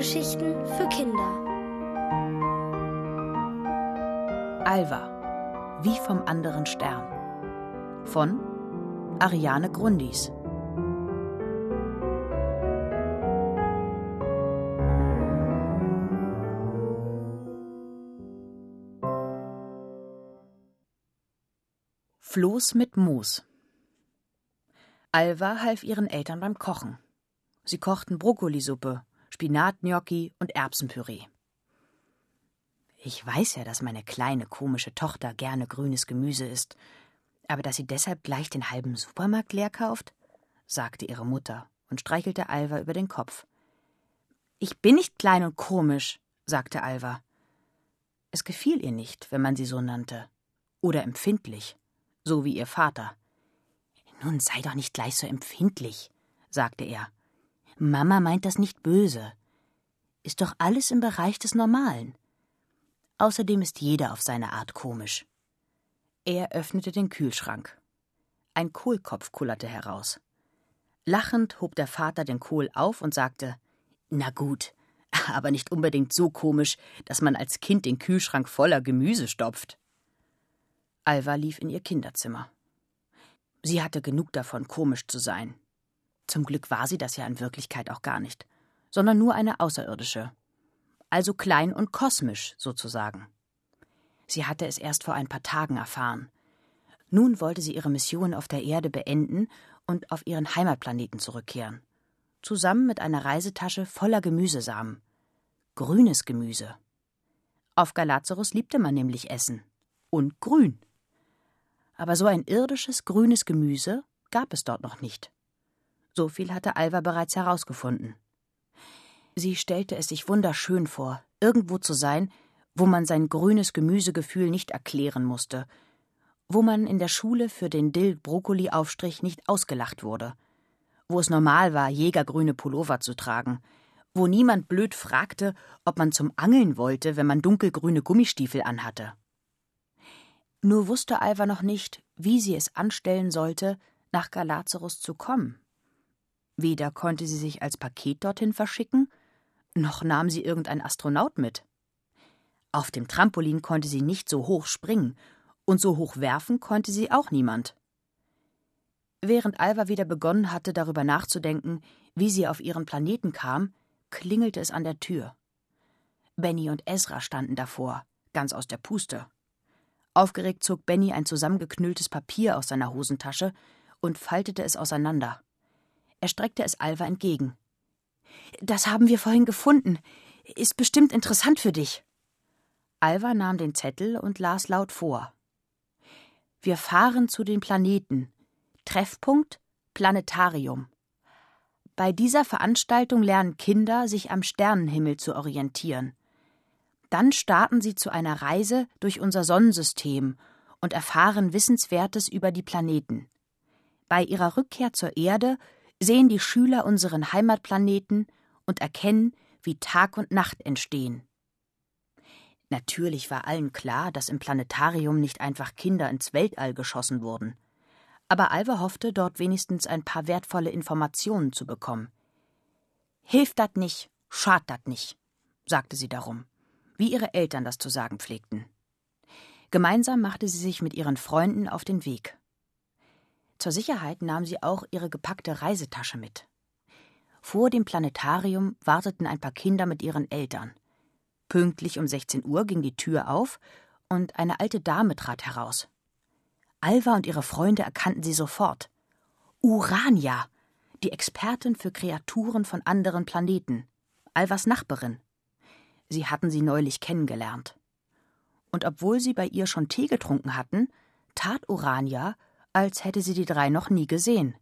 Hörgeschichten für Kinder. Alva, wie vom anderen Stern. Von Ariane Grundis. Floß mit Moos. Alva half ihren Eltern beim Kochen. Sie kochten Brokkolisuppe, Spinatgnocchi und Erbsenpüree. Ich weiß ja, dass meine kleine komische Tochter gerne grünes Gemüse isst, aber dass sie deshalb gleich den halben Supermarkt leer kauft? sagte ihre Mutter und streichelte Alva über den Kopf. Ich bin nicht klein und komisch, sagte Alva. Es gefiel ihr nicht, wenn man sie so nannte. Oder empfindlich, so wie ihr Vater. Nun sei doch nicht gleich so empfindlich, sagte er. Mama meint das nicht böse. Ist doch alles im Bereich des Normalen. Außerdem ist jeder auf seine Art komisch. Er öffnete den Kühlschrank. Ein Kohlkopf kullerte heraus. Lachend hob der Vater den Kohl auf und sagte: Na gut, aber nicht unbedingt so komisch, dass man als Kind den Kühlschrank voller Gemüse stopft. Alva lief in ihr Kinderzimmer. Sie hatte genug davon, komisch zu sein. Zum Glück war sie das ja in Wirklichkeit auch gar nicht, sondern nur eine Außerirdische. Also klein und kosmisch sozusagen. Sie hatte es erst vor ein paar Tagen erfahren. Nun wollte sie ihre Mission auf der Erde beenden und auf ihren Heimatplaneten zurückkehren. Zusammen mit einer Reisetasche voller Gemüsesamen. Grünes Gemüse. Auf Galazarus liebte man nämlich Essen. Und grün. Aber so ein irdisches grünes Gemüse gab es dort noch nicht. So viel hatte Alva bereits herausgefunden. Sie stellte es sich wunderschön vor, irgendwo zu sein, wo man sein grünes Gemüsegefühl nicht erklären musste, wo man in der Schule für den Dill-Brokkoli-Aufstrich nicht ausgelacht wurde, wo es normal war, jägergrüne Pullover zu tragen, wo niemand blöd fragte, ob man zum Angeln wollte, wenn man dunkelgrüne Gummistiefel anhatte. Nur wusste Alva noch nicht, wie sie es anstellen sollte, nach Galazarus zu kommen. Weder konnte sie sich als Paket dorthin verschicken, noch nahm sie irgendein Astronaut mit. Auf dem Trampolin konnte sie nicht so hoch springen, und so hoch werfen konnte sie auch niemand. Während Alva wieder begonnen hatte, darüber nachzudenken, wie sie auf ihren Planeten kam, klingelte es an der Tür. Benny und Ezra standen davor, ganz aus der Puste. Aufgeregt zog Benny ein zusammengeknülltes Papier aus seiner Hosentasche und faltete es auseinander. Er streckte es Alva entgegen. Das haben wir vorhin gefunden. Ist bestimmt interessant für dich. Alva nahm den Zettel und las laut vor. Wir fahren zu den Planeten. Treffpunkt Planetarium. Bei dieser Veranstaltung lernen Kinder, sich am Sternenhimmel zu orientieren. Dann starten sie zu einer Reise durch unser Sonnensystem und erfahren Wissenswertes über die Planeten. Bei ihrer Rückkehr zur Erde sehen die Schüler unseren Heimatplaneten und erkennen, wie Tag und Nacht entstehen. Natürlich war allen klar, dass im Planetarium nicht einfach Kinder ins Weltall geschossen wurden. Aber Alva hoffte, dort wenigstens ein paar wertvolle Informationen zu bekommen. Hilft dat nicht, schad dat nicht, sagte sie darum, wie ihre Eltern das zu sagen pflegten. Gemeinsam machte sie sich mit ihren Freunden auf den Weg. Zur Sicherheit nahm sie auch ihre gepackte Reisetasche mit. Vor dem Planetarium warteten ein paar Kinder mit ihren Eltern. Pünktlich um 16 Uhr ging die Tür auf und eine alte Dame trat heraus. Alva und ihre Freunde erkannten sie sofort. Urania, die Expertin für Kreaturen von anderen Planeten, Alvas Nachbarin. Sie hatten sie neulich kennengelernt. Und obwohl sie bei ihr schon Tee getrunken hatten, tat Urania, als hätte sie die drei noch nie gesehen.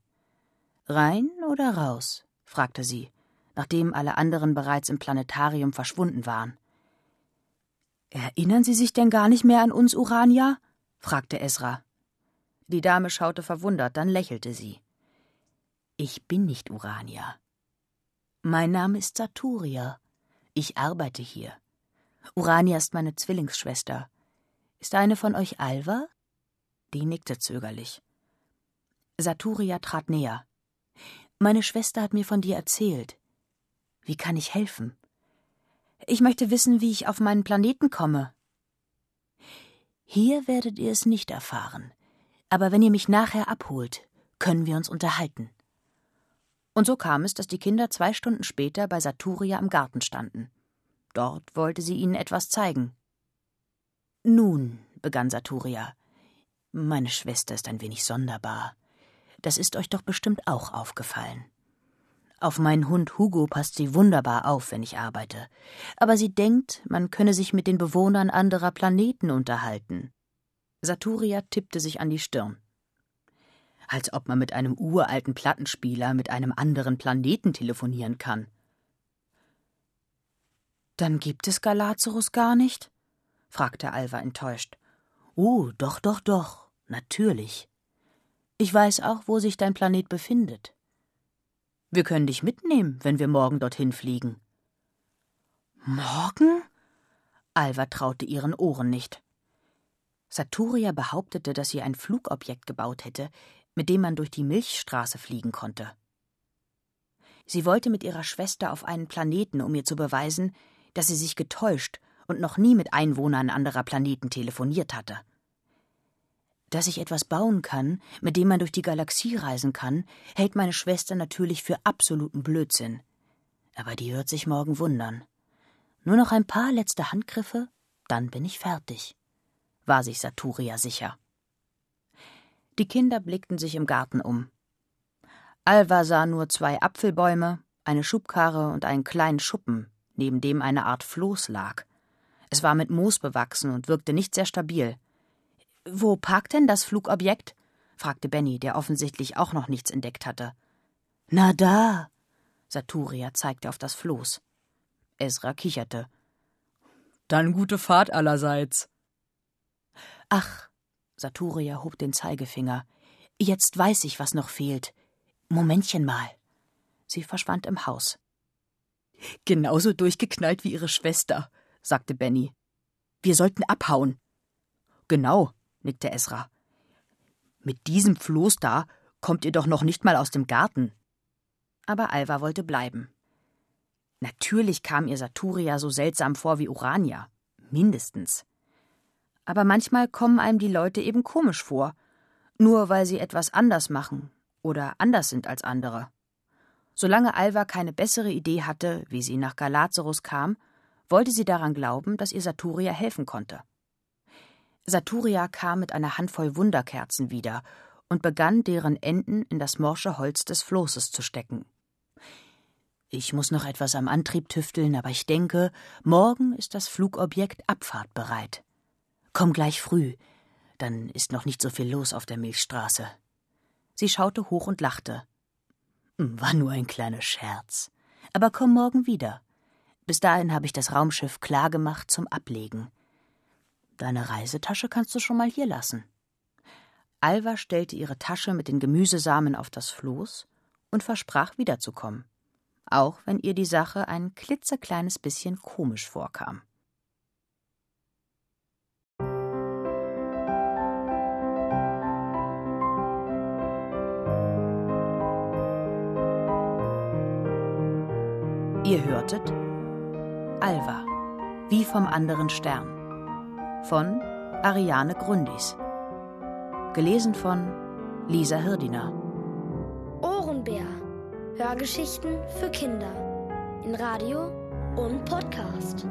Rein oder raus? fragte sie, nachdem alle anderen bereits im Planetarium verschwunden waren. Erinnern Sie sich denn gar nicht mehr an uns, Urania? fragte Esra. Die Dame schaute verwundert, dann lächelte sie. Ich bin nicht Urania. Mein Name ist Saturia. Ich arbeite hier. Urania ist meine Zwillingsschwester. Ist eine von euch Alva? Die nickte zögerlich. Saturia trat näher. Meine Schwester hat mir von dir erzählt. Wie kann ich helfen? Ich möchte wissen, wie ich auf meinen Planeten komme. Hier werdet ihr es nicht erfahren. Aber wenn ihr mich nachher abholt, können wir uns unterhalten. Und so kam es, dass die Kinder zwei Stunden später bei Saturia im Garten standen. Dort wollte sie ihnen etwas zeigen. Nun, begann Saturia, meine Schwester ist ein wenig sonderbar. Das ist euch doch bestimmt auch aufgefallen. Auf meinen Hund Hugo passt sie wunderbar auf, wenn ich arbeite. Aber sie denkt, man könne sich mit den Bewohnern anderer Planeten unterhalten. Saturia tippte sich an die Stirn. Als ob man mit einem uralten Plattenspieler mit einem anderen Planeten telefonieren kann. Dann gibt es Galazarus gar nicht? fragte Alva enttäuscht. Oh, doch, doch, doch, natürlich. Ich weiß auch, wo sich dein Planet befindet. Wir können dich mitnehmen, wenn wir morgen dorthin fliegen. Morgen? Alva traute ihren Ohren nicht. Saturia behauptete, dass sie ein Flugobjekt gebaut hätte, mit dem man durch die Milchstraße fliegen konnte. Sie wollte mit ihrer Schwester auf einen Planeten, um ihr zu beweisen, dass sie sich getäuscht und noch nie mit Einwohnern anderer Planeten telefoniert hatte. Dass ich etwas bauen kann, mit dem man durch die Galaxie reisen kann, hält meine Schwester natürlich für absoluten Blödsinn. Aber die wird sich morgen wundern. Nur noch ein paar letzte Handgriffe, dann bin ich fertig, war sich Saturia sicher. Die Kinder blickten sich im Garten um. Alva sah nur zwei Apfelbäume, eine Schubkarre und einen kleinen Schuppen, neben dem eine Art Floß lag. Es war mit Moos bewachsen und wirkte nicht sehr stabil. Wo parkt denn das Flugobjekt? fragte Benny, der offensichtlich auch noch nichts entdeckt hatte. Na da. Saturia zeigte auf das Floß. Ezra kicherte. Dann gute Fahrt allerseits. Ach, Saturia hob den Zeigefinger. Jetzt weiß ich, was noch fehlt. Momentchen mal. Sie verschwand im Haus. Genauso durchgeknallt wie ihre Schwester, sagte Benny. Wir sollten abhauen. Genau, nickte Esra. Mit diesem Floß da kommt ihr doch noch nicht mal aus dem Garten. Aber Alva wollte bleiben. Natürlich kam ihr Saturia so seltsam vor wie Urania. Mindestens. Aber manchmal kommen einem die Leute eben komisch vor, nur weil sie etwas anders machen oder anders sind als andere. Solange Alva keine bessere Idee hatte, wie sie nach Galazarus kam, wollte sie daran glauben, dass ihr Saturia helfen konnte. Saturia kam mit einer Handvoll Wunderkerzen wieder und begann, deren Enden in das morsche Holz des Floßes zu stecken. Ich muss noch etwas am Antrieb tüfteln, aber ich denke, morgen ist das Flugobjekt abfahrtbereit. Komm gleich früh, dann ist noch nicht so viel los auf der Milchstraße. Sie schaute hoch und lachte. War nur ein kleiner Scherz. Aber komm morgen wieder. Bis dahin habe ich das Raumschiff klargemacht zum Ablegen. Deine Reisetasche kannst du schon mal hier lassen. Alva stellte ihre Tasche mit den Gemüsesamen auf das Floß und versprach wiederzukommen, auch wenn ihr die Sache ein klitzekleines bisschen komisch vorkam. Ihr hörtet Alva, wie vom anderen Stern von Ariane Grundis. Gelesen von Lisa Hirdiner. Ohrenbär. Hörgeschichten für Kinder. In Radio und Podcast.